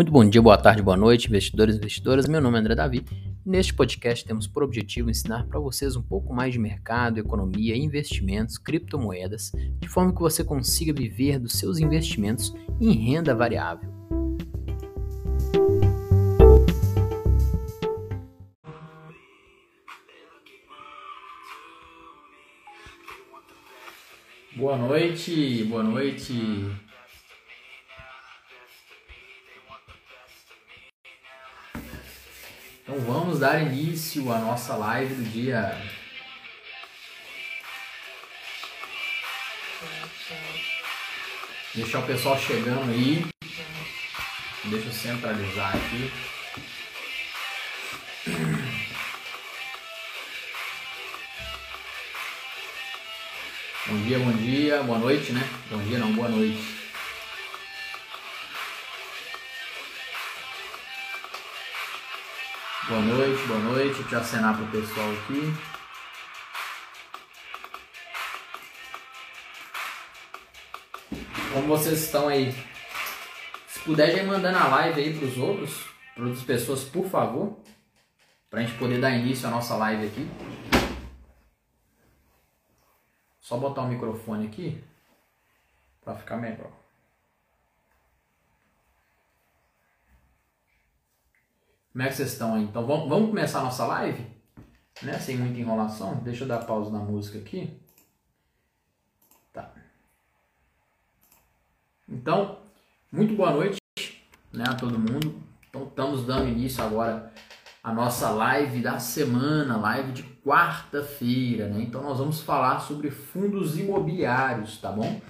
Muito bom dia, boa tarde, boa noite, investidores e investidoras. Meu nome é André Davi. Neste podcast temos por objetivo ensinar para vocês um pouco mais de mercado, economia, investimentos, criptomoedas, de forma que você consiga viver dos seus investimentos em renda variável. Boa noite, boa noite. Vamos dar início à nossa live do dia. Deixar o pessoal chegando aí. Deixa eu centralizar aqui. Bom dia, bom dia, boa noite, né? Bom dia não, boa noite. Boa noite, boa noite. Deixa eu acenar para o pessoal aqui. Como vocês estão aí? Se puder já ir mandando a live aí para os outros, para outras pessoas, por favor. Para a gente poder dar início à nossa live aqui. Só botar o microfone aqui para ficar melhor. Como é que vocês estão aí? Então vamos, vamos começar a nossa live? Né? Sem muita enrolação. Deixa eu dar pausa na música aqui. Tá. Então, muito boa noite né, a todo mundo. Então estamos dando início agora à nossa live da semana, live de quarta-feira, né? Então nós vamos falar sobre fundos imobiliários, tá bom?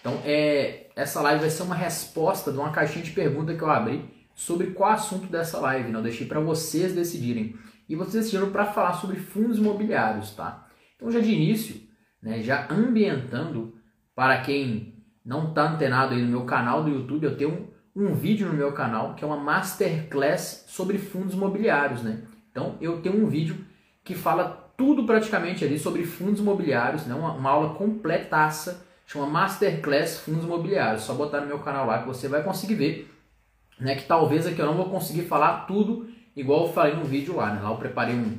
Então é, essa live vai ser uma resposta de uma caixinha de pergunta que eu abri sobre qual assunto dessa live, não né? deixei para vocês decidirem. E vocês decidiram para falar sobre fundos imobiliários, tá? Então já de início, né, já ambientando para quem não está antenado aí no meu canal do YouTube, eu tenho um, um vídeo no meu canal que é uma masterclass sobre fundos imobiliários, né? Então eu tenho um vídeo que fala tudo praticamente ali sobre fundos imobiliários, né? uma, uma aula completaça, chama Masterclass Fundos Imobiliários. Só botar no meu canal lá que você vai conseguir ver né, que talvez aqui eu não vou conseguir falar tudo igual eu falei no vídeo lá, né? Lá eu preparei um,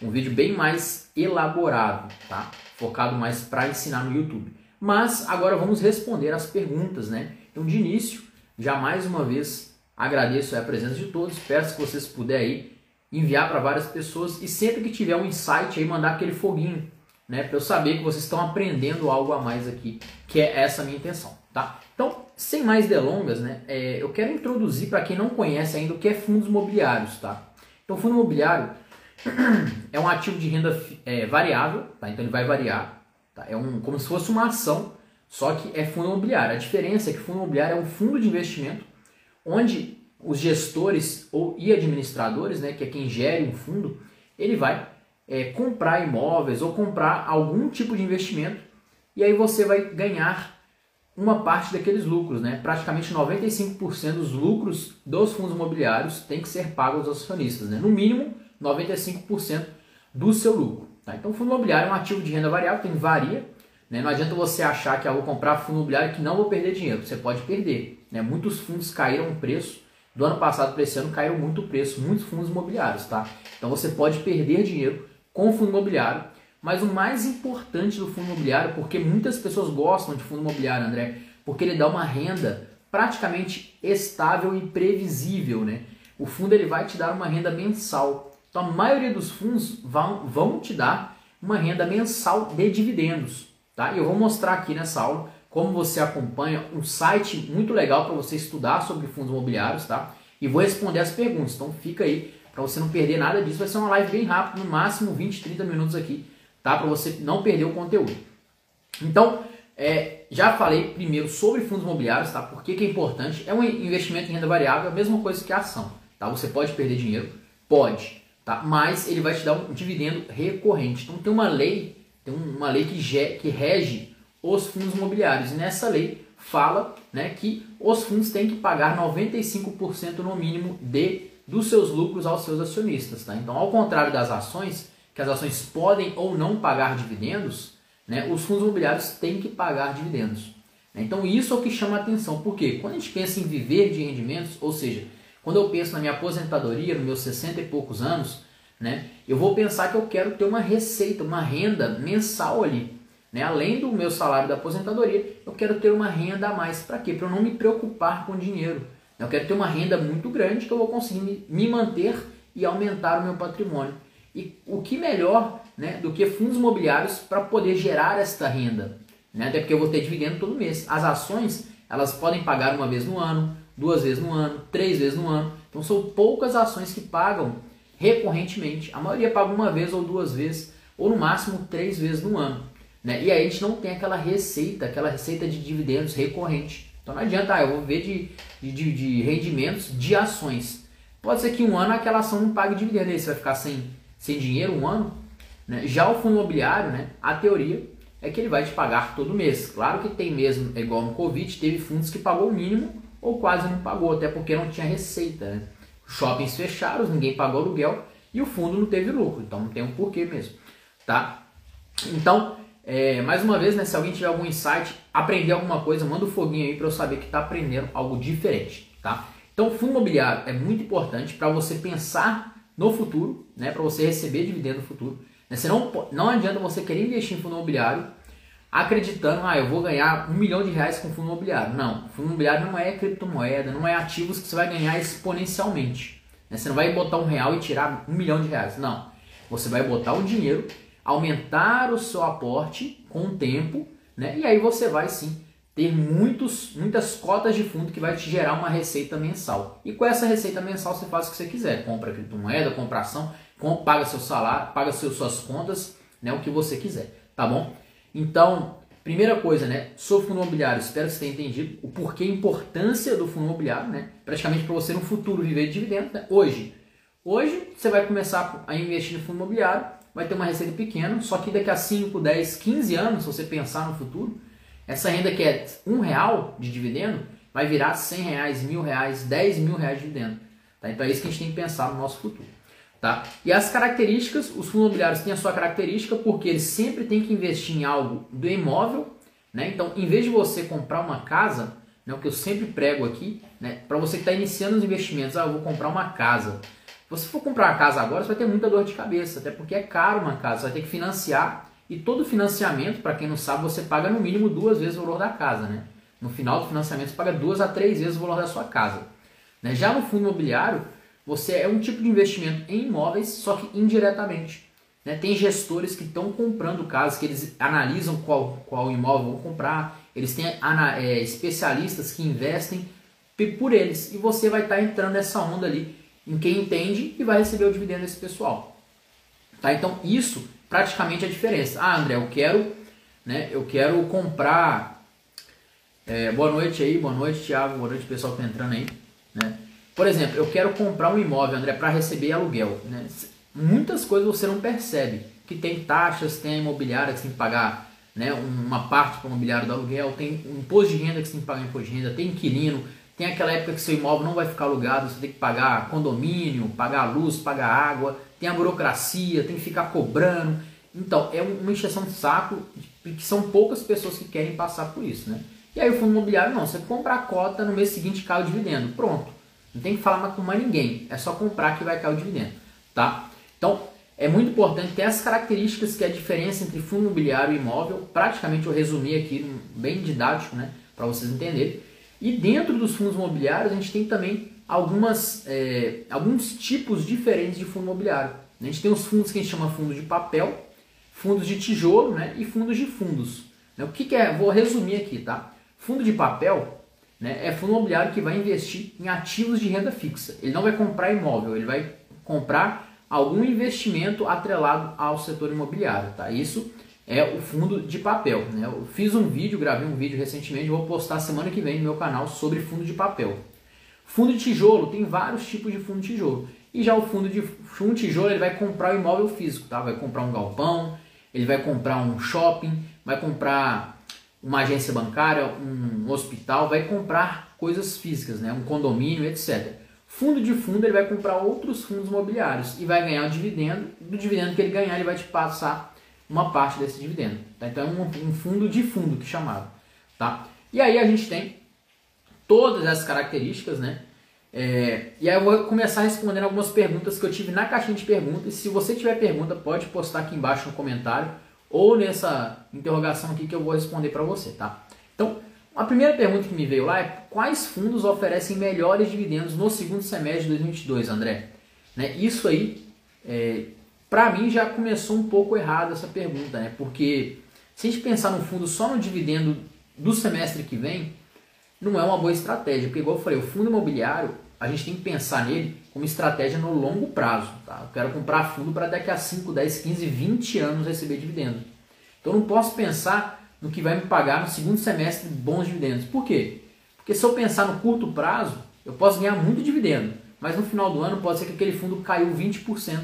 um vídeo bem mais elaborado, tá? Focado mais para ensinar no YouTube. Mas agora vamos responder as perguntas, né? Então, de início, já mais uma vez agradeço a presença de todos. Peço que vocês puderem enviar para várias pessoas e sempre que tiver um insight aí mandar aquele foguinho, né? Para eu saber que vocês estão aprendendo algo a mais aqui, que é essa minha intenção, tá? Então, sem mais delongas, né, é, eu quero introduzir para quem não conhece ainda o que é fundos imobiliários, tá? Então, fundo imobiliário é um ativo de renda é, variável, tá? Então ele vai variar, tá? É um, como se fosse uma ação, só que é fundo imobiliário. A diferença é que fundo imobiliário é um fundo de investimento onde os gestores ou e administradores, né, que é quem gere um fundo, ele vai é, comprar imóveis ou comprar algum tipo de investimento e aí você vai ganhar uma parte daqueles lucros, né? Praticamente 95% dos lucros dos fundos imobiliários tem que ser pago aos acionistas, né? No mínimo 95% do seu lucro. Tá? Então, fundo imobiliário é um ativo de renda variável, tem varia. Né? Não adianta você achar que eu vou comprar fundo imobiliário que não vou perder dinheiro. Você pode perder. Né? Muitos fundos caíram o preço. Do ano passado para esse ano caiu muito o preço, muitos fundos imobiliários. Tá? Então, você pode perder dinheiro com fundo imobiliário mas o mais importante do fundo imobiliário, porque muitas pessoas gostam de fundo imobiliário, André, porque ele dá uma renda praticamente estável e previsível, né? O fundo ele vai te dar uma renda mensal. Então a maioria dos fundos vão, vão te dar uma renda mensal de dividendos, tá? E eu vou mostrar aqui nessa aula como você acompanha um site muito legal para você estudar sobre fundos imobiliários, tá? E vou responder as perguntas. Então fica aí para você não perder nada disso. Vai ser uma live bem rápida, no máximo 20, 30 minutos aqui tá? Para você não perder o conteúdo. Então, é, já falei primeiro sobre fundos imobiliários, tá? Por que, que é importante? É um investimento em renda variável, a mesma coisa que a ação, tá? Você pode perder dinheiro, pode, tá? Mas ele vai te dar um dividendo recorrente. Então tem uma lei, tem uma lei que, que rege os fundos imobiliários. E nessa lei fala, né, que os fundos têm que pagar 95% no mínimo de dos seus lucros aos seus acionistas, tá? Então, ao contrário das ações, que as ações podem ou não pagar dividendos, né, os fundos imobiliários têm que pagar dividendos. Então isso é o que chama a atenção. Porque quando a gente pensa em viver de rendimentos, ou seja, quando eu penso na minha aposentadoria, nos meus 60 e poucos anos, né, eu vou pensar que eu quero ter uma receita, uma renda mensal ali. Né? Além do meu salário da aposentadoria, eu quero ter uma renda a mais. Para quê? Para eu não me preocupar com dinheiro. Eu quero ter uma renda muito grande que eu vou conseguir me manter e aumentar o meu patrimônio. E o que melhor né, do que fundos imobiliários para poder gerar esta renda? Né? Até porque eu vou ter dividendo todo mês. As ações elas podem pagar uma vez no ano, duas vezes no ano, três vezes no ano. Então são poucas ações que pagam recorrentemente. A maioria paga uma vez ou duas vezes, ou no máximo três vezes no ano. Né? E aí a gente não tem aquela receita, aquela receita de dividendos recorrente. Então não adianta, ah, eu vou ver de, de, de, rendimentos de ações. Pode ser que um ano aquela ação não pague dividendo, aí você vai ficar sem, sem dinheiro um ano. Né? Já o fundo imobiliário, né, a teoria é que ele vai te pagar todo mês. Claro que tem mesmo, é igual no Covid, teve fundos que pagou o mínimo ou quase não pagou, até porque não tinha receita. Né? Shoppings fecharam, ninguém pagou aluguel e o fundo não teve lucro, então não tem um porquê mesmo. Tá? Então, é, mais uma vez, né, se alguém tiver algum insight, aprender alguma coisa, manda um foguinho aí para eu saber que está aprendendo algo diferente, tá? Então, fundo imobiliário é muito importante para você pensar no futuro, né, para você receber dividendo no futuro. Né? Você não, não adianta você querer investir em fundo imobiliário acreditando, ah, eu vou ganhar um milhão de reais com fundo imobiliário. Não, fundo imobiliário não é criptomoeda, não é ativos que você vai ganhar exponencialmente. Né? Você não vai botar um real e tirar um milhão de reais. Não, você vai botar o dinheiro aumentar o seu aporte com o tempo, né? E aí você vai sim ter muitos, muitas cotas de fundo que vai te gerar uma receita mensal. E com essa receita mensal você faz o que você quiser, compra criptomoeda, compra ação, paga seu salário, paga seus, suas contas, né? O que você quiser, tá bom? Então, primeira coisa, né? Sobre fundo imobiliário, espero que você tenha entendido o porquê a importância do fundo imobiliário, né? Praticamente para você no futuro viver de dividendos, né? Hoje, hoje você vai começar a investir no fundo imobiliário vai ter uma receita pequena, só que daqui a 5, 10, 15 anos, se você pensar no futuro, essa renda que é um real de dividendo vai virar 100 reais, mil reais, 10 mil reais de dividendo. Tá? Então é isso que a gente tem que pensar no nosso futuro. Tá? E as características, os fundos imobiliários têm a sua característica porque eles sempre têm que investir em algo do imóvel. Né? Então, em vez de você comprar uma casa, né, o que eu sempre prego aqui, né, para você que está iniciando os investimentos, ah, eu vou comprar uma casa. Você for comprar uma casa agora, você vai ter muita dor de cabeça, até porque é caro uma casa, você vai ter que financiar. E todo financiamento, para quem não sabe, você paga no mínimo duas vezes o valor da casa, né? No final do financiamento, você paga duas a três vezes o valor da sua casa. Né? Já no fundo imobiliário, você é um tipo de investimento em imóveis, só que indiretamente. Né? Tem gestores que estão comprando casas, que eles analisam qual, qual imóvel vão comprar, eles têm é, especialistas que investem por eles, e você vai estar tá entrando nessa onda ali em quem entende e vai receber o dividendo desse pessoal. Tá? Então isso praticamente a diferença. Ah, André, eu quero, né, eu quero comprar. É, boa noite aí, boa noite, Thiago, boa noite pessoal que está entrando aí. Né? Por exemplo, eu quero comprar um imóvel, André, para receber aluguel. Né? Muitas coisas você não percebe. Que tem taxas, tem a imobiliária que você tem que pagar né, uma parte para o imobiliário do aluguel, tem um imposto de renda que você tem que pagar imposto de renda, tem inquilino, tem aquela época que seu imóvel não vai ficar alugado, você tem que pagar condomínio, pagar luz, pagar água, tem a burocracia, tem que ficar cobrando. Então, é uma encheção de saco, que são poucas pessoas que querem passar por isso, né? E aí o fundo imobiliário não, você compra a cota, no mês seguinte cai o dividendo, pronto. Não tem que falar mais com mais ninguém, é só comprar que vai cair o dividendo, tá? Então, é muito importante ter as características que é a diferença entre fundo imobiliário e imóvel. Praticamente eu resumi aqui, bem didático, né, para vocês entenderem. E dentro dos fundos imobiliários a gente tem também algumas, é, alguns tipos diferentes de fundo imobiliário. A gente tem os fundos que a gente chama fundo de papel, fundos de tijolo né, e fundos de fundos. O que, que é? Vou resumir aqui, tá? Fundo de papel né, é fundo imobiliário que vai investir em ativos de renda fixa. Ele não vai comprar imóvel, ele vai comprar algum investimento atrelado ao setor imobiliário. Tá? Isso é o fundo de papel. Né? Eu fiz um vídeo, gravei um vídeo recentemente, vou postar semana que vem no meu canal sobre fundo de papel. Fundo de tijolo, tem vários tipos de fundo de tijolo. E já o fundo de fundo de tijolo, ele vai comprar o imóvel físico, tá? Vai comprar um galpão, ele vai comprar um shopping, vai comprar uma agência bancária, um hospital, vai comprar coisas físicas, né? Um condomínio, etc. Fundo de fundo, ele vai comprar outros fundos imobiliários e vai ganhar o dividendo. Do dividendo que ele ganhar, ele vai te passar uma parte desse dividendo. Tá? Então é um, um, fundo de fundo que chamava. Tá? E aí a gente tem todas essas características, né? É, e aí eu vou começar respondendo algumas perguntas que eu tive na caixinha de perguntas. Se você tiver pergunta, pode postar aqui embaixo no comentário ou nessa interrogação aqui que eu vou responder para você, tá? Então, a primeira pergunta que me veio lá é quais fundos oferecem melhores dividendos no segundo semestre de 2022, André? Né? Isso aí, é, para mim, já começou um pouco errado essa pergunta, né? Porque se a gente pensar no fundo só no dividendo do semestre que vem, não é uma boa estratégia, porque igual eu falei, o fundo imobiliário, a gente tem que pensar nele como estratégia no longo prazo. Tá? Eu quero comprar fundo para daqui a 5, 10, 15, 20 anos receber dividendo. Então eu não posso pensar no que vai me pagar no segundo semestre bons dividendos. Por quê? Porque se eu pensar no curto prazo, eu posso ganhar muito dividendo, mas no final do ano pode ser que aquele fundo caiu 20%.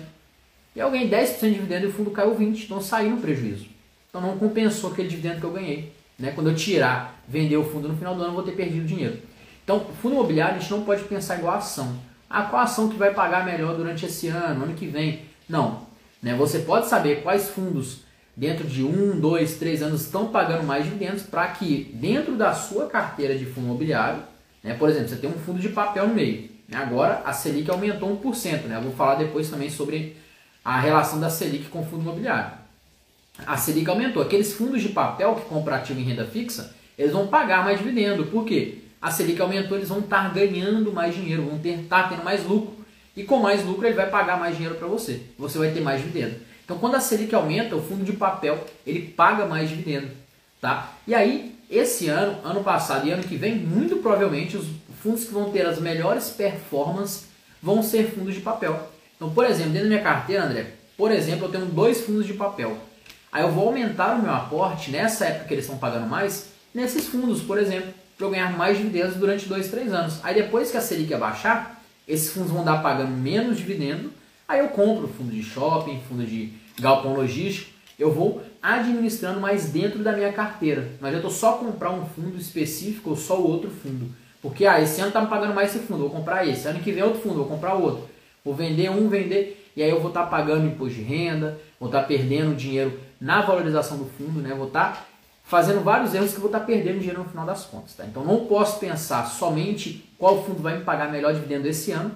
E eu ganhei 10% de dividendo e o fundo caiu 20%, então saí no prejuízo. Então não compensou aquele dividendo que eu ganhei. Né? Quando eu tirar, vender o fundo no final do ano, eu vou ter perdido dinheiro. Então, fundo imobiliário a gente não pode pensar igual a ação. Ah, qual ação que vai pagar melhor durante esse ano, ano que vem? Não. Né? Você pode saber quais fundos dentro de um, dois, três anos estão pagando mais dividendos para que dentro da sua carteira de fundo imobiliário, né, por exemplo, você tem um fundo de papel no meio. Né? Agora a Selic aumentou 1%. Né? Eu vou falar depois também sobre a relação da Selic com o fundo imobiliário. A Selic aumentou. Aqueles fundos de papel que compram ativo em renda fixa, eles vão pagar mais dividendo. Por quê? a Selic aumentou, eles vão estar ganhando mais dinheiro, vão estar tendo mais lucro. E com mais lucro ele vai pagar mais dinheiro para você. Você vai ter mais dividendo. Então quando a Selic aumenta, o fundo de papel ele paga mais dividendo. Tá? E aí, esse ano, ano passado e ano que vem, muito provavelmente os fundos que vão ter as melhores performances vão ser fundos de papel. Então, por exemplo, dentro da minha carteira, André, por exemplo, eu tenho dois fundos de papel. Aí eu vou aumentar o meu aporte nessa época que eles estão pagando mais, nesses fundos, por exemplo para eu ganhar mais dividendos durante 2, 3 anos. Aí depois que a Selic abaixar, esses fundos vão dar pagando menos dividendo, aí eu compro fundo de shopping, fundo de galpão logístico, eu vou administrando mais dentro da minha carteira. Não adianta eu só comprar um fundo específico ou só o outro fundo. Porque ah, esse ano está me pagando mais esse fundo, vou comprar esse. Ano que vem outro fundo, vou comprar outro. Vou vender um, vender, e aí eu vou estar tá pagando imposto de renda, vou estar tá perdendo dinheiro na valorização do fundo, né? Vou estar tá fazendo vários erros que vou estar perdendo dinheiro no final das contas. Tá? Então não posso pensar somente qual fundo vai me pagar melhor dividendo esse ano,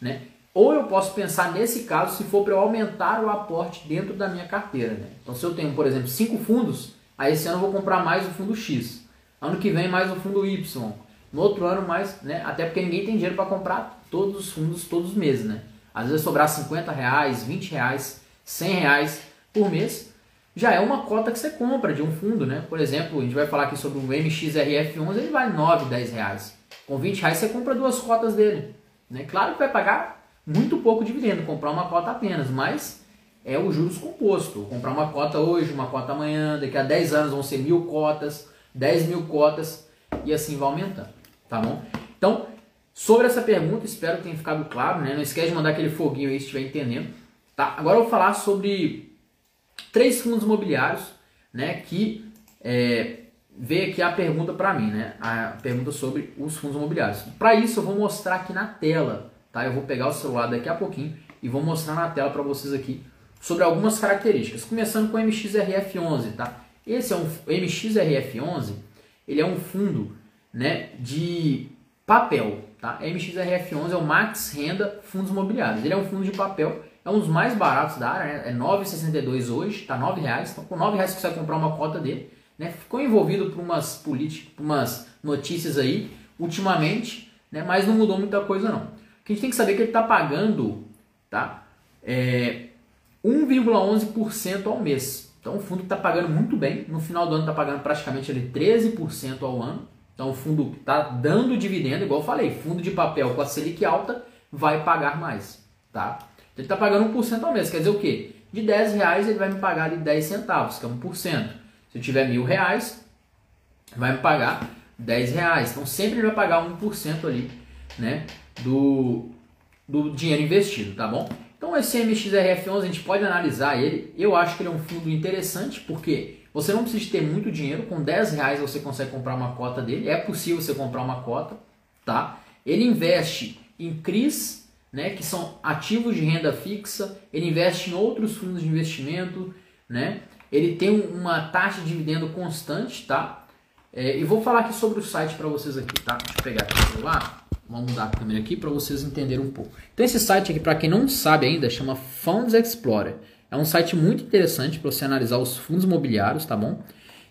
né? Ou eu posso pensar nesse caso se for para aumentar o aporte dentro da minha carteira. Né? Então se eu tenho, por exemplo, cinco fundos, aí esse ano eu vou comprar mais o fundo X. Ano que vem mais o fundo Y. No outro ano mais, né? Até porque ninguém tem dinheiro para comprar todos os fundos todos os meses, né? Às vezes sobrar 50 reais, 20 reais, 100 reais por mês já é uma cota que você compra de um fundo, né? Por exemplo, a gente vai falar aqui sobre o MXRF11, ele vale 9, 10 reais. Com 20 reais você compra duas cotas dele. Né? Claro que vai pagar muito pouco dividendo, comprar uma cota apenas, mas é o juros composto. Comprar uma cota hoje, uma cota amanhã, daqui a 10 anos vão ser mil cotas, 10 mil cotas e assim vai aumentando, tá bom? Então, sobre essa pergunta, espero que tenha ficado claro, né? Não esquece de mandar aquele foguinho aí se estiver entendendo, tá? Agora eu vou falar sobre três fundos imobiliários, né, que é, veio aqui a pergunta para mim, né, a pergunta sobre os fundos imobiliários. Para isso eu vou mostrar aqui na tela, tá? Eu vou pegar o celular daqui a pouquinho e vou mostrar na tela para vocês aqui sobre algumas características, começando com o MXRF11, tá? Esse é um MXRF11, ele é um fundo, né, de papel, tá? MXRF11 é o Max Renda Fundos Imobiliários. Ele é um fundo de papel é um dos mais baratos da área, né? é 9,62 hoje, está R$ reais. Então, com R$ reais você vai comprar uma cota dele. Né? Ficou envolvido por umas políticas, umas notícias aí, ultimamente, né? mas não mudou muita coisa não. O que a gente tem que saber é que ele está pagando tá? É, 1,11% ao mês. Então o fundo está pagando muito bem. No final do ano está pagando praticamente ele 13% ao ano. Então o fundo está dando dividendo, igual eu falei, fundo de papel com a Selic alta vai pagar mais. Tá? Ele está pagando 1% ao mês. Quer dizer o quê? De 10 reais ele vai me pagar ali 10 centavos, que é 1%. Se eu tiver mil reais, vai me pagar 10 reais. Então sempre ele vai pagar 1% ali, né? Do, do dinheiro investido, tá bom? Então esse MXRF11 a gente pode analisar ele. Eu acho que ele é um fundo interessante porque você não precisa ter muito dinheiro. Com 10 reais você consegue comprar uma cota dele. É possível você comprar uma cota, tá? Ele investe em CRIs né, que são ativos de renda fixa, ele investe em outros fundos de investimento, né? Ele tem uma taxa de dividendo constante, tá? É, e vou falar aqui sobre o site para vocês aqui, tá? Deixa eu pegar aqui o celular. Vamos mudar a câmera aqui para vocês entenderem um pouco. Então esse site aqui, para quem não sabe ainda, chama Funds Explorer. É um site muito interessante para você analisar os fundos imobiliários, tá bom?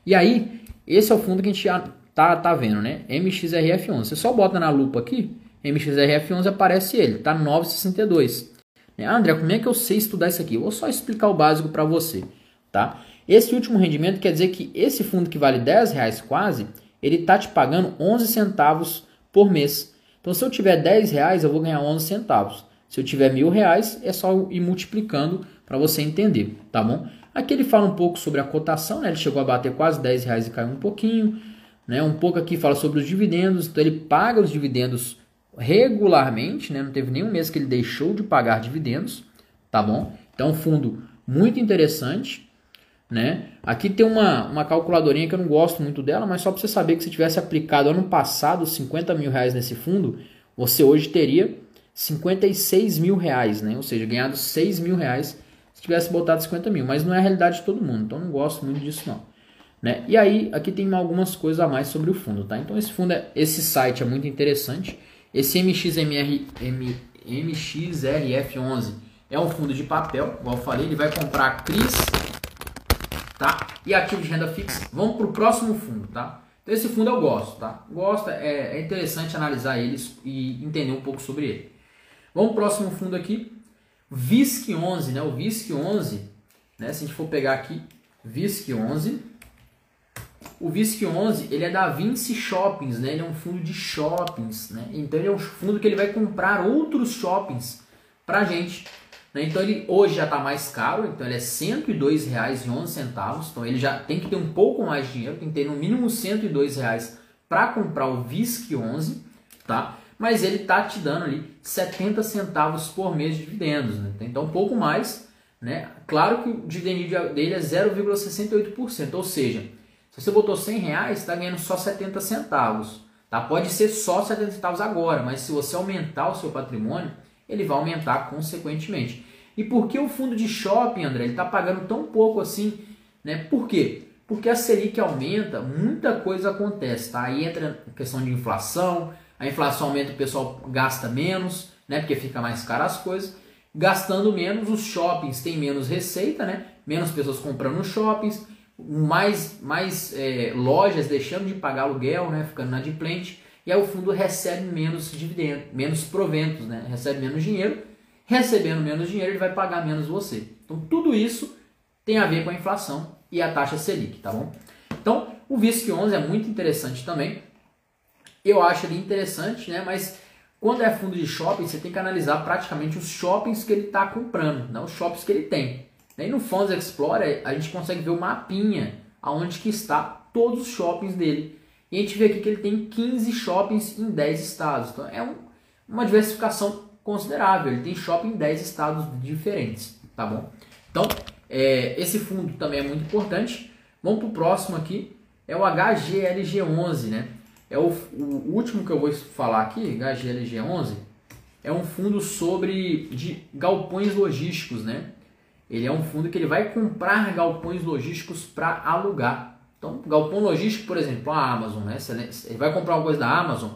E aí, esse é o fundo que a gente já tá, tá vendo, né? MXRF11. Você só bota na lupa aqui, MXRF11 aparece ele, tá 9,62. Né? Ah, André, como é que eu sei estudar isso aqui? Vou só explicar o básico para você, tá? Esse último rendimento quer dizer que esse fundo que vale 10 reais quase, ele tá te pagando 11 centavos por mês. Então, se eu tiver 10 reais, eu vou ganhar 11 centavos. Se eu tiver mil reais, é só ir multiplicando para você entender, tá bom? Aqui ele fala um pouco sobre a cotação, né? Ele chegou a bater quase 10 reais e caiu um pouquinho. Né? Um pouco aqui fala sobre os dividendos, então ele paga os dividendos regularmente, né? não teve nenhum mês que ele deixou de pagar dividendos, tá bom? Então, um fundo muito interessante, né? Aqui tem uma, uma calculadorinha que eu não gosto muito dela, mas só para você saber que se tivesse aplicado ano passado 50 mil reais nesse fundo, você hoje teria 56 mil reais, né? Ou seja, ganhado 6 mil reais se tivesse botado 50 mil, mas não é a realidade de todo mundo, então não gosto muito disso não. Né? E aí, aqui tem algumas coisas a mais sobre o fundo, tá? Então esse fundo, é, esse site é muito interessante. Esse MXMR, M, MXRF11 é um fundo de papel, igual eu falei, ele vai comprar CRIs, tá? E ativos de renda fixa. Vamos para o próximo fundo, tá? Então esse fundo eu gosto, tá? Gosto, é, é interessante analisar eles e entender um pouco sobre ele. Vamos para o próximo fundo aqui, VISC 11, né? O VISC 11, né? Se a gente for pegar aqui, VISC 11 o VISC 11 ele é da Vinci Shoppings, né? Ele é um fundo de shoppings, né? Então ele é um fundo que ele vai comprar outros shoppings para gente. Né? Então ele hoje já está mais caro, então ele é R$ 102,11. Então ele já tem que ter um pouco mais de dinheiro, tem que ter no mínimo R$ 102,00 para comprar o VISC 11, tá? Mas ele tá te dando ali 70 centavos por mês de dividendos, né? Então um pouco mais, né? Claro que o dividendo dele é 0,68%, ou seja, se você botou 100 reais, está ganhando só 70 centavos. Tá? Pode ser só 70 centavos agora, mas se você aumentar o seu patrimônio, ele vai aumentar consequentemente. E por que o fundo de shopping, André, ele está pagando tão pouco assim? Né? Por quê? Porque a Selic aumenta, muita coisa acontece. Tá? Aí entra a questão de inflação, a inflação aumenta, o pessoal gasta menos, né? porque fica mais caro as coisas. Gastando menos, os shoppings têm menos receita, né? menos pessoas comprando shoppings, mais, mais é, lojas deixando de pagar aluguel, né, ficando inadimplente, e aí o fundo recebe menos dividendos, menos proventos, né, recebe menos dinheiro, recebendo menos dinheiro ele vai pagar menos você. Então tudo isso tem a ver com a inflação e a taxa Selic, tá bom? Então o VISC 11 é muito interessante também, eu acho ele interessante, né, mas quando é fundo de shopping, você tem que analisar praticamente os shoppings que ele está comprando, não os shoppings que ele tem. E no Funds Explorer a gente consegue ver o mapinha aonde que está todos os shoppings dele. E a gente vê aqui que ele tem 15 shoppings em 10 estados. Então é um, uma diversificação considerável. Ele tem shopping em 10 estados diferentes, tá bom? Então, é, esse fundo também é muito importante. Vamos para o próximo aqui, é o HGLG11, né? É o, o último que eu vou falar aqui, HGLG11, é um fundo sobre de galpões logísticos, né? Ele é um fundo que ele vai comprar galpões logísticos para alugar. Então, galpão logístico, por exemplo, a Amazon, né? Ele vai comprar uma coisa da Amazon,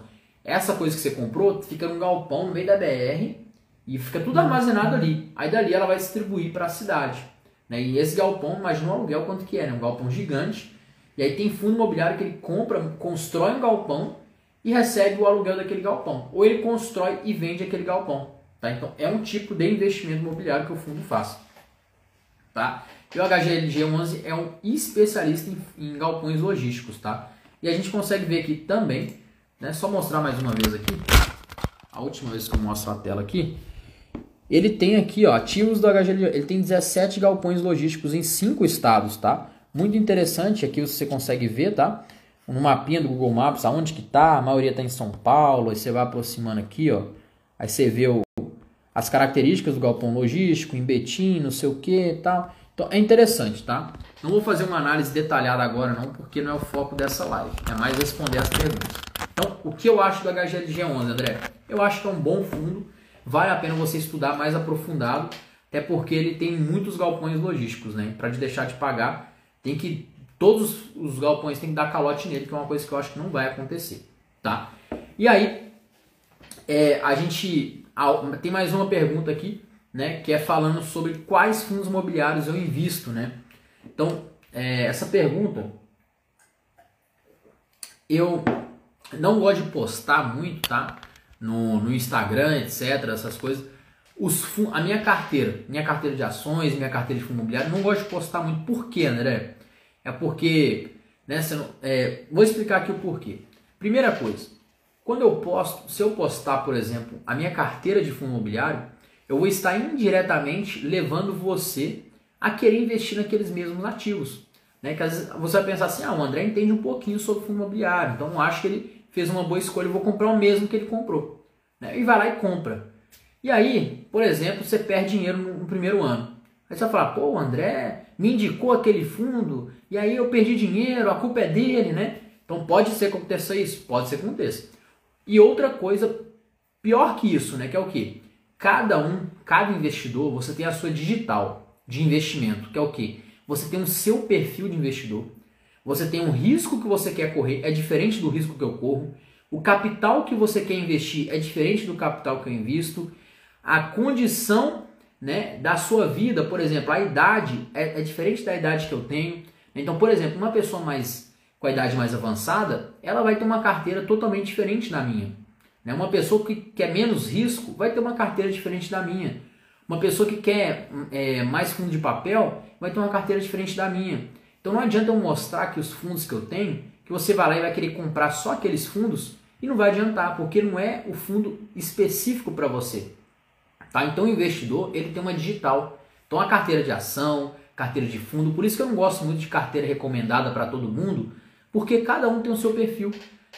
essa coisa que você comprou fica num galpão no meio da BR e fica tudo armazenado ali. Aí dali ela vai distribuir para a cidade. Né? E esse galpão, imagina o aluguel quanto que é, né? um galpão gigante. E aí tem fundo imobiliário que ele compra, constrói um galpão e recebe o aluguel daquele galpão. Ou ele constrói e vende aquele galpão. Tá? Então é um tipo de investimento imobiliário que o fundo faz tá? E o HGLG11 é um especialista em, em, galpões logísticos, tá? E a gente consegue ver aqui também, né? Só mostrar mais uma vez aqui, a última vez que eu mostro a tela aqui, ele tem aqui, ó, ativos do HGLG, ele tem 17 galpões logísticos em 5 estados, tá? Muito interessante, aqui você consegue ver, tá? No mapinha do Google Maps, aonde que tá, a maioria tá em São Paulo, aí você vai aproximando aqui, ó, aí você vê o, as características do galpão logístico, em Betim, não sei o que e tal. Então é interessante, tá? Não vou fazer uma análise detalhada agora não, porque não é o foco dessa live. É mais responder as perguntas. Então, o que eu acho do HGLG11, André? Eu acho que é um bom fundo. Vale a pena você estudar mais aprofundado, até porque ele tem muitos galpões logísticos, né? Para deixar de pagar, tem que todos os galpões têm que dar calote nele, que é uma coisa que eu acho que não vai acontecer, tá? E aí, é, a gente tem mais uma pergunta aqui, né, que é falando sobre quais fundos imobiliários eu invisto, né? Então, é, essa pergunta eu não gosto de postar muito, tá? No, no Instagram, etc, essas coisas. Os, a minha carteira, minha carteira de ações, minha carteira de fundo imobiliário, não gosto de postar muito. Por quê, André? É porque, né, não, é, vou explicar aqui o porquê. Primeira coisa, quando eu posto, se eu postar, por exemplo, a minha carteira de fundo imobiliário, eu vou estar indiretamente levando você a querer investir naqueles mesmos ativos. Né? Que às vezes você vai pensar assim, ah, o André entende um pouquinho sobre fundo imobiliário, então eu acho que ele fez uma boa escolha, eu vou comprar o mesmo que ele comprou. Né? E vai lá e compra. E aí, por exemplo, você perde dinheiro no, primeiro ano. Aí você vai falar, pô, o André me indicou aquele fundo, e aí eu perdi dinheiro, a culpa é dele, né? Então pode ser que aconteça isso, pode ser que aconteça. E outra coisa pior que isso, né? Que é o que? Cada um, cada investidor, você tem a sua digital de investimento, que é o que? Você tem o seu perfil de investidor, você tem um risco que você quer correr, é diferente do risco que eu corro, o capital que você quer investir é diferente do capital que eu invisto, a condição né, da sua vida, por exemplo, a idade é, é diferente da idade que eu tenho. Então, por exemplo, uma pessoa mais com a idade mais avançada, ela vai ter uma carteira totalmente diferente da minha. Né? Uma pessoa que quer menos risco vai ter uma carteira diferente da minha. Uma pessoa que quer é, mais fundo de papel vai ter uma carteira diferente da minha. Então não adianta eu mostrar que os fundos que eu tenho, que você vai lá e vai querer comprar só aqueles fundos e não vai adiantar, porque não é o fundo específico para você. Tá? Então o investidor ele tem uma digital. Então a carteira de ação, carteira de fundo, por isso que eu não gosto muito de carteira recomendada para todo mundo, porque cada um tem o seu perfil.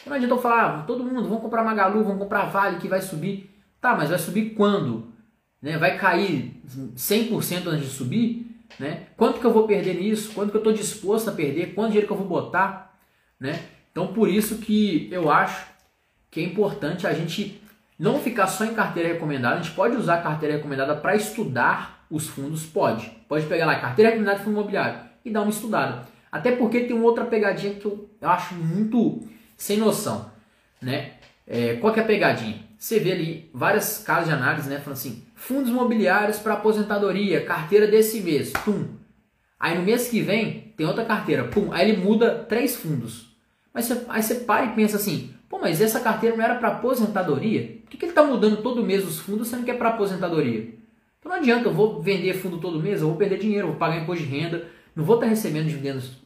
Não adianta eu falar, ah, todo mundo, vamos comprar Magalu, vamos comprar Vale, que vai subir. Tá, mas vai subir quando? Né? Vai cair 100% antes de subir? Né? Quanto que eu vou perder nisso? Quanto que eu estou disposto a perder? Quanto dinheiro que eu vou botar? Né? Então, por isso que eu acho que é importante a gente não ficar só em carteira recomendada. A gente pode usar a carteira recomendada para estudar os fundos? Pode. Pode pegar lá, carteira recomendada de fundo imobiliário e dar uma estudada. Até porque tem uma outra pegadinha que eu acho muito sem noção, né? É, qual que é a pegadinha? Você vê ali várias casas de análise, né? Falando assim, fundos imobiliários para aposentadoria, carteira desse mês, pum. Aí no mês que vem tem outra carteira, pum. Aí ele muda três fundos. Mas você, aí você para e pensa assim, pô, mas essa carteira não era para aposentadoria? Por que, que ele está mudando todo mês os fundos sendo que é para aposentadoria? Então não adianta, eu vou vender fundo todo mês, eu vou perder dinheiro, vou pagar imposto de renda, não vou estar recebendo dividendos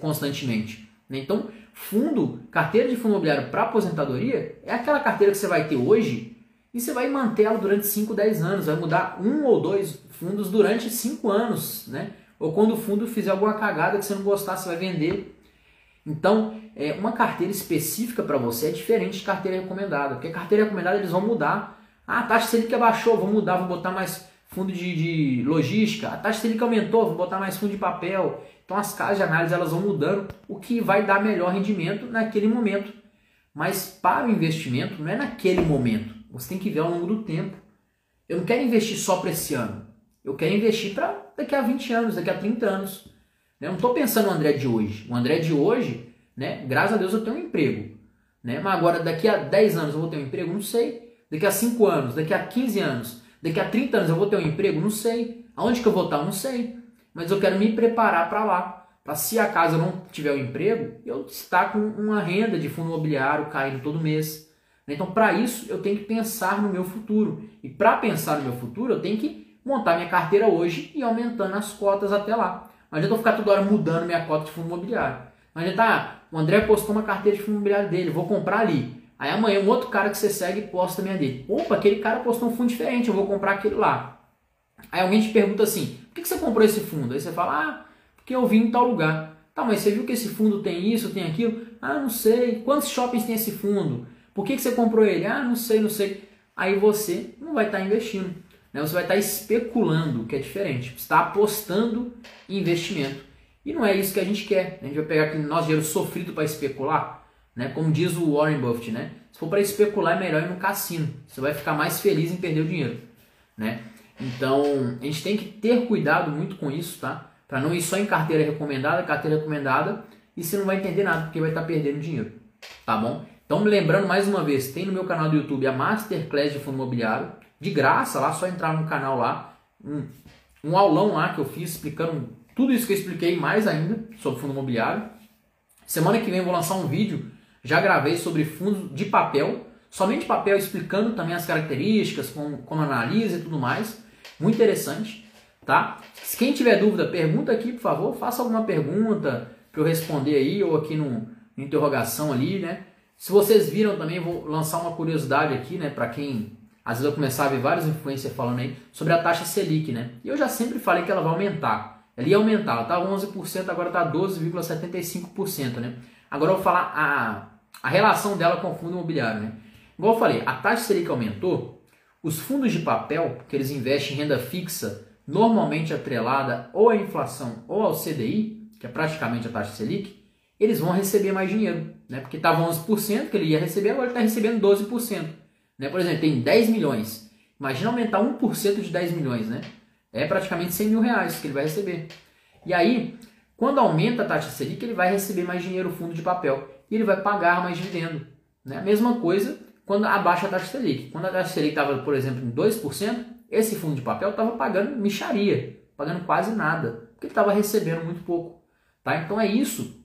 constantemente. Né? Então, fundo, carteira de fundo imobiliário para aposentadoria é aquela carteira que você vai ter hoje e você vai mantê-la durante 5, 10 anos, vai mudar um ou dois fundos durante 5 anos, né? Ou quando o fundo fizer alguma cagada que você não gostar, você vai vender. Então, é, uma carteira específica para você é diferente de carteira recomendada, porque carteira recomendada eles vão mudar. Ah, a taxa Selic abaixou, vou mudar, vou botar mais fundo de, de logística, a taxa Selic aumentou, vou botar mais fundo de papel. Então as casas de análise elas vão mudando, o que vai dar melhor rendimento naquele momento. Mas para o investimento não é naquele momento, você tem que ver ao longo do tempo. Eu não quero investir só para esse ano, eu quero investir para daqui a 20 anos, daqui a 30 anos. Eu não estou pensando no André de hoje. O André de hoje, né, graças a Deus eu tenho um emprego. Né? Mas agora daqui a 10 anos eu vou ter um emprego? Não sei. Daqui a 5 anos, daqui a 15 anos Daqui a 30 anos eu vou ter um emprego? Não sei. Aonde que eu vou estar? Não sei. Mas eu quero me preparar para lá. Para se acaso eu não tiver um emprego, eu estar com uma renda de fundo imobiliário caindo todo mês. Então, para isso, eu tenho que pensar no meu futuro. E para pensar no meu futuro, eu tenho que montar minha carteira hoje e aumentando as cotas até lá. Não adianta eu ficar toda hora mudando minha cota de fundo imobiliário. Não adianta, ah, o André postou uma carteira de fundo imobiliário dele, vou comprar ali. Aí amanhã um outro cara que você segue posta a dele. Opa, aquele cara postou um fundo diferente, eu vou comprar aquele lá. Aí alguém te pergunta assim, por que você comprou esse fundo? Aí você fala, ah, porque eu vi em tal lugar. Tá, mas você viu que esse fundo tem isso, tem aquilo? Ah, não sei. Quantos shoppings tem esse fundo? Por que, você comprou ele? Ah, não sei, não sei. Aí você não vai estar tá investindo. Né? Você vai estar tá especulando, que é diferente. Você está apostando em investimento. E não é isso que a gente quer. A gente vai pegar aquele nosso dinheiro sofrido para especular. Né? Como diz o Warren Buffett, né? Se for para especular, é melhor ir no cassino. Você vai ficar mais feliz em perder o dinheiro. Né? Então, a gente tem que ter cuidado muito com isso, tá? Para não ir só em carteira recomendada, carteira recomendada, e você não vai entender nada, porque vai estar tá perdendo dinheiro. Tá bom? Então, lembrando mais uma vez, tem no meu canal do YouTube a Masterclass de Fundo Imobiliário, de graça, lá, só entrar no canal lá, um, um aulão lá que eu fiz explicando tudo isso que eu expliquei, mais ainda, sobre fundo imobiliário. Semana que vem eu vou lançar um vídeo, já gravei sobre fundos de papel, somente papel, explicando também as características, como, como analisa e tudo mais. Muito interessante, tá? Se quem tiver dúvida, pergunta aqui, por favor, faça alguma pergunta para eu responder aí, ou aqui no, interrogação ali, né? Se vocês viram também, vou lançar uma curiosidade aqui, né, para quem às vezes eu começar a ver vários influencers falando aí sobre a taxa Selic, né? E eu já sempre falei que ela vai aumentar. Ela ia aumentar, ela tá 11%, agora tá 12,75%, né? Agora eu vou falar a, a relação dela com o fundo imobiliário, né? Igual eu falei, a taxa Selic aumentou, os fundos de papel, que eles investem em renda fixa, normalmente atrelada ou à inflação ou ao CDI, que é praticamente a taxa Selic, eles vão receber mais dinheiro, né? Porque estava 11% que ele ia receber, agora ele está recebendo 12%. Né? Por exemplo, tem 10 milhões. Imagina aumentar 1% de 10 milhões, né? É praticamente 100 mil reais que ele vai receber. E aí, quando aumenta a taxa Selic, ele vai receber mais dinheiro fundo de papel e ele vai pagar mais dividendo. Né? A mesma coisa quando abaixa a taxa Selic. Quando a taxa Selic estava, por exemplo, em 2%, esse fundo de papel estava pagando micharia, pagando quase nada, porque ele estava recebendo muito pouco. Tá? Então é isso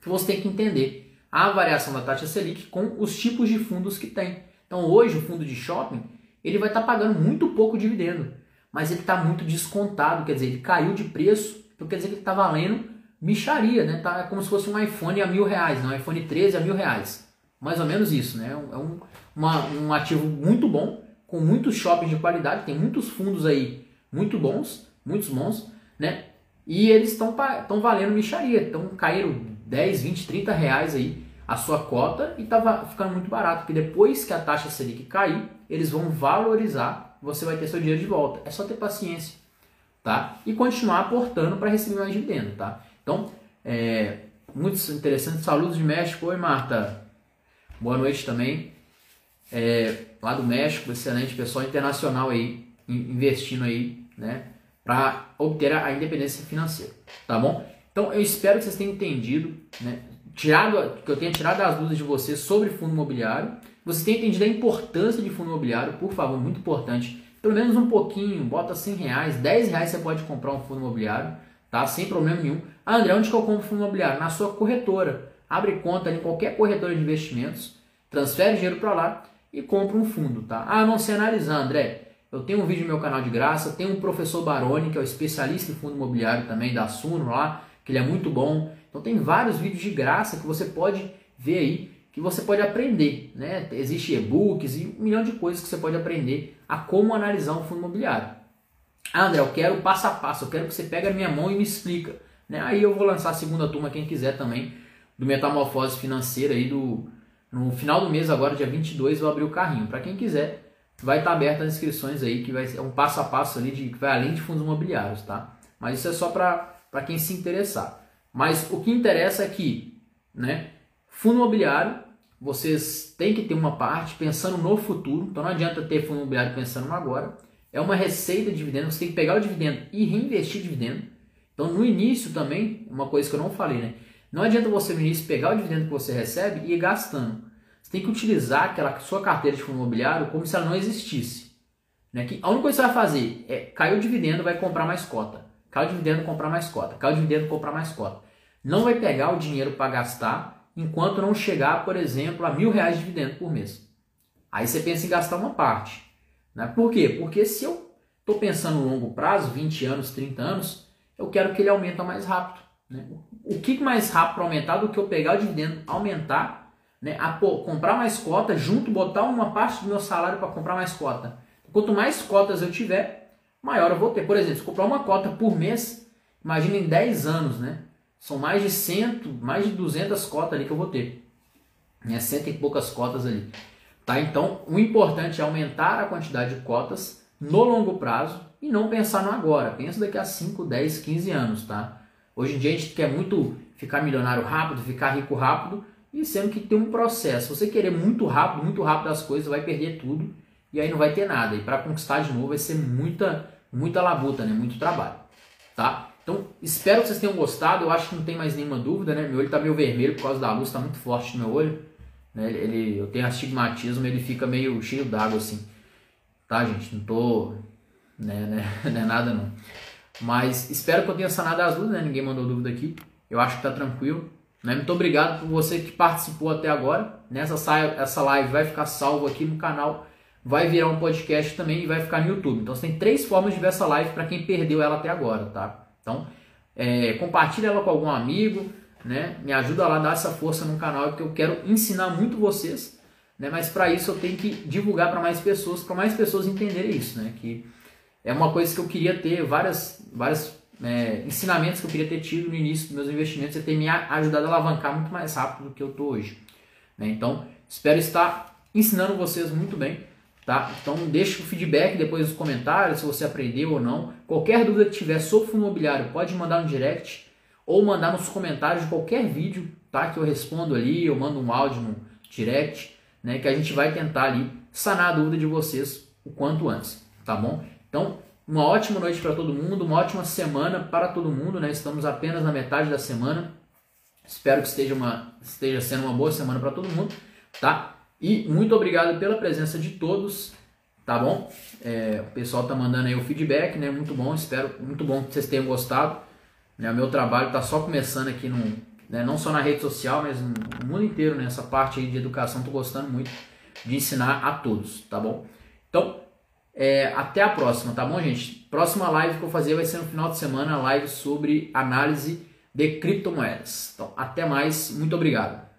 que você tem que entender. A variação da taxa Selic com os tipos de fundos que tem. Então hoje o fundo de shopping ele vai estar tá pagando muito pouco dividendo, mas ele está muito descontado, quer dizer, ele caiu de preço, então quer dizer que ele está valendo micharia, né? Tá como se fosse um iPhone a mil reais, não, um iPhone 13 a mil reais, mais ou menos isso, né? É um, uma, um ativo muito bom, com muitos shoppings de qualidade, tem muitos fundos aí muito bons, muitos bons, né? E eles estão valendo micharia, então caíram 10, 20, 30 reais aí a sua cota e estava ficando muito barato, porque depois que a taxa Selic cair, eles vão valorizar, você vai ter seu dinheiro de volta. É só ter paciência, tá? E continuar aportando para receber mais dividendo, tá? Então, é, muito interessante. Saludos de México. Oi, Marta. Boa noite também. É, lá do México, excelente pessoal internacional aí, investindo aí, né? Para obter a independência financeira, tá bom? Então, eu espero que vocês tenham entendido, né? tirado, que eu tenha tirado as dúvidas de vocês sobre fundo imobiliário. Você tem entendido a importância de fundo imobiliário, por favor, muito importante. Pelo menos um pouquinho, bota 100 reais, 10 reais você pode comprar um fundo imobiliário, tá? Sem problema nenhum. Ah, André, onde que eu compro fundo imobiliário? Na sua corretora. Abre conta em qualquer corretora de investimentos, transfere dinheiro para lá e compra um fundo, tá? Ah, não sei analisar, André. Eu tenho um vídeo no meu canal de graça, tem um professor Baroni, que é o especialista em fundo imobiliário também, da Suno lá, que ele é muito bom. Então tem vários vídeos de graça que você pode ver aí, que você pode aprender. Né? Existem e-books e um milhão de coisas que você pode aprender a como analisar um fundo imobiliário. Ah, André, eu quero passo a passo, eu quero que você pegue a minha mão e me explica. Né? Aí eu vou lançar a segunda turma, quem quiser também, do Metamorfose Financeira aí do, no final do mês, agora dia 22, eu vou abrir o carrinho. Para quem quiser, vai estar aberta as inscrições aí, que vai ser um passo a passo ali de, que vai além de fundos imobiliários, tá? Mas isso é só para quem se interessar. Mas o que interessa é que, né, fundo imobiliário, vocês têm que ter uma parte pensando no futuro. Então não adianta ter fundo imobiliário pensando no agora. É uma receita de dividendo, você tem que pegar o dividendo e reinvestir dividendo. Então no início também, uma coisa que eu não falei, né? Não adianta você no início pegar o dividendo que você recebe e ir gastando. Você tem que utilizar aquela sua carteira de fundo imobiliário como se ela não existisse. Né? Que a única coisa que você vai fazer é cair o dividendo, vai comprar mais cota. Cai o dividendo, comprar mais cota. Cai o dividendo, comprar mais cota. Não vai pegar o dinheiro para gastar enquanto não chegar, por exemplo, a mil reais de dividendo por mês. Aí você pensa em gastar uma parte. Né? Por quê? Porque se eu estou pensando no longo prazo, 20 anos, 30 anos, eu quero que ele aumente mais rápido. Né? O que mais rápido para aumentar do que eu pegar o dividendo, aumentar, né? a, pô, comprar mais cota, junto, botar uma parte do meu salário para comprar mais cota. Quanto mais cotas eu tiver, maior eu vou ter. Por exemplo, se comprar uma cota por mês, imagina em 10 anos, né? São mais de 100, mais de 200 cotas ali que eu vou ter. Né? Cento e poucas cotas ali. Tá? Então, o importante é aumentar a quantidade de cotas no longo prazo e não pensar no agora. Pensa daqui a 5, 10, 15 anos, tá? Hoje em dia a gente quer muito ficar milionário rápido, ficar rico rápido, e sendo que tem um processo. Você querer muito rápido, muito rápido as coisas, vai perder tudo e aí não vai ter nada. E para conquistar de novo vai ser muita, muita labuta, né? muito trabalho. Tá? Então espero que vocês tenham gostado. Eu acho que não tem mais nenhuma dúvida, né? Meu olho tá meio vermelho por causa da luz, tá muito forte no meu olho. Né? Ele, eu tenho astigmatismo, ele fica meio cheio d'água assim. Tá, gente? Não tô. Né, né, não é nada não. Mas espero que eu tenha sanado as dúvidas, né? Ninguém mandou dúvida aqui. Eu acho que tá tranquilo. Né? Muito obrigado por você que participou até agora. Nessa essa live vai ficar salvo aqui no canal vai virar um podcast também e vai ficar no YouTube. Então você tem três formas de ver essa live para quem perdeu ela até agora, tá? Então é, compartilha ela com algum amigo, né? Me ajuda lá dar essa força no canal porque eu quero ensinar muito vocês, né? Mas para isso eu tenho que divulgar para mais pessoas, para mais pessoas entenderem isso, né? Que é uma coisa que eu queria ter várias, várias é, ensinamentos que eu queria ter tido no início dos meus investimentos e ter me ajudado a alavancar muito mais rápido do que eu estou hoje. Né? Então espero estar ensinando vocês muito bem. Tá? Então deixe o feedback depois nos comentários se você aprendeu ou não. Qualquer dúvida que tiver sobre fundo imobiliário pode mandar no direct ou mandar nos comentários de qualquer vídeo, tá? Que eu respondo ali, eu mando um áudio no direct, né? Que a gente vai tentar ali sanar a dúvida de vocês o quanto antes, tá bom? Então, uma ótima noite para todo mundo, uma ótima semana para todo mundo, né? Estamos apenas na metade da semana. Espero que esteja, uma, esteja sendo uma boa semana para todo mundo, tá? E muito obrigado pela presença de todos, tá bom? É, o pessoal tá mandando aí o feedback, né? Muito bom, espero, muito bom que vocês tenham gostado. Né? O meu trabalho tá só começando aqui no, né? não só na rede social, mas no mundo inteiro, nessa né? parte aí de educação, tô gostando muito de ensinar a todos, tá bom? Então, é, até a próxima, tá bom, gente? Próxima live que eu vou fazer vai ser no final de semana, live sobre análise de criptomoedas. Então, até mais, muito obrigado.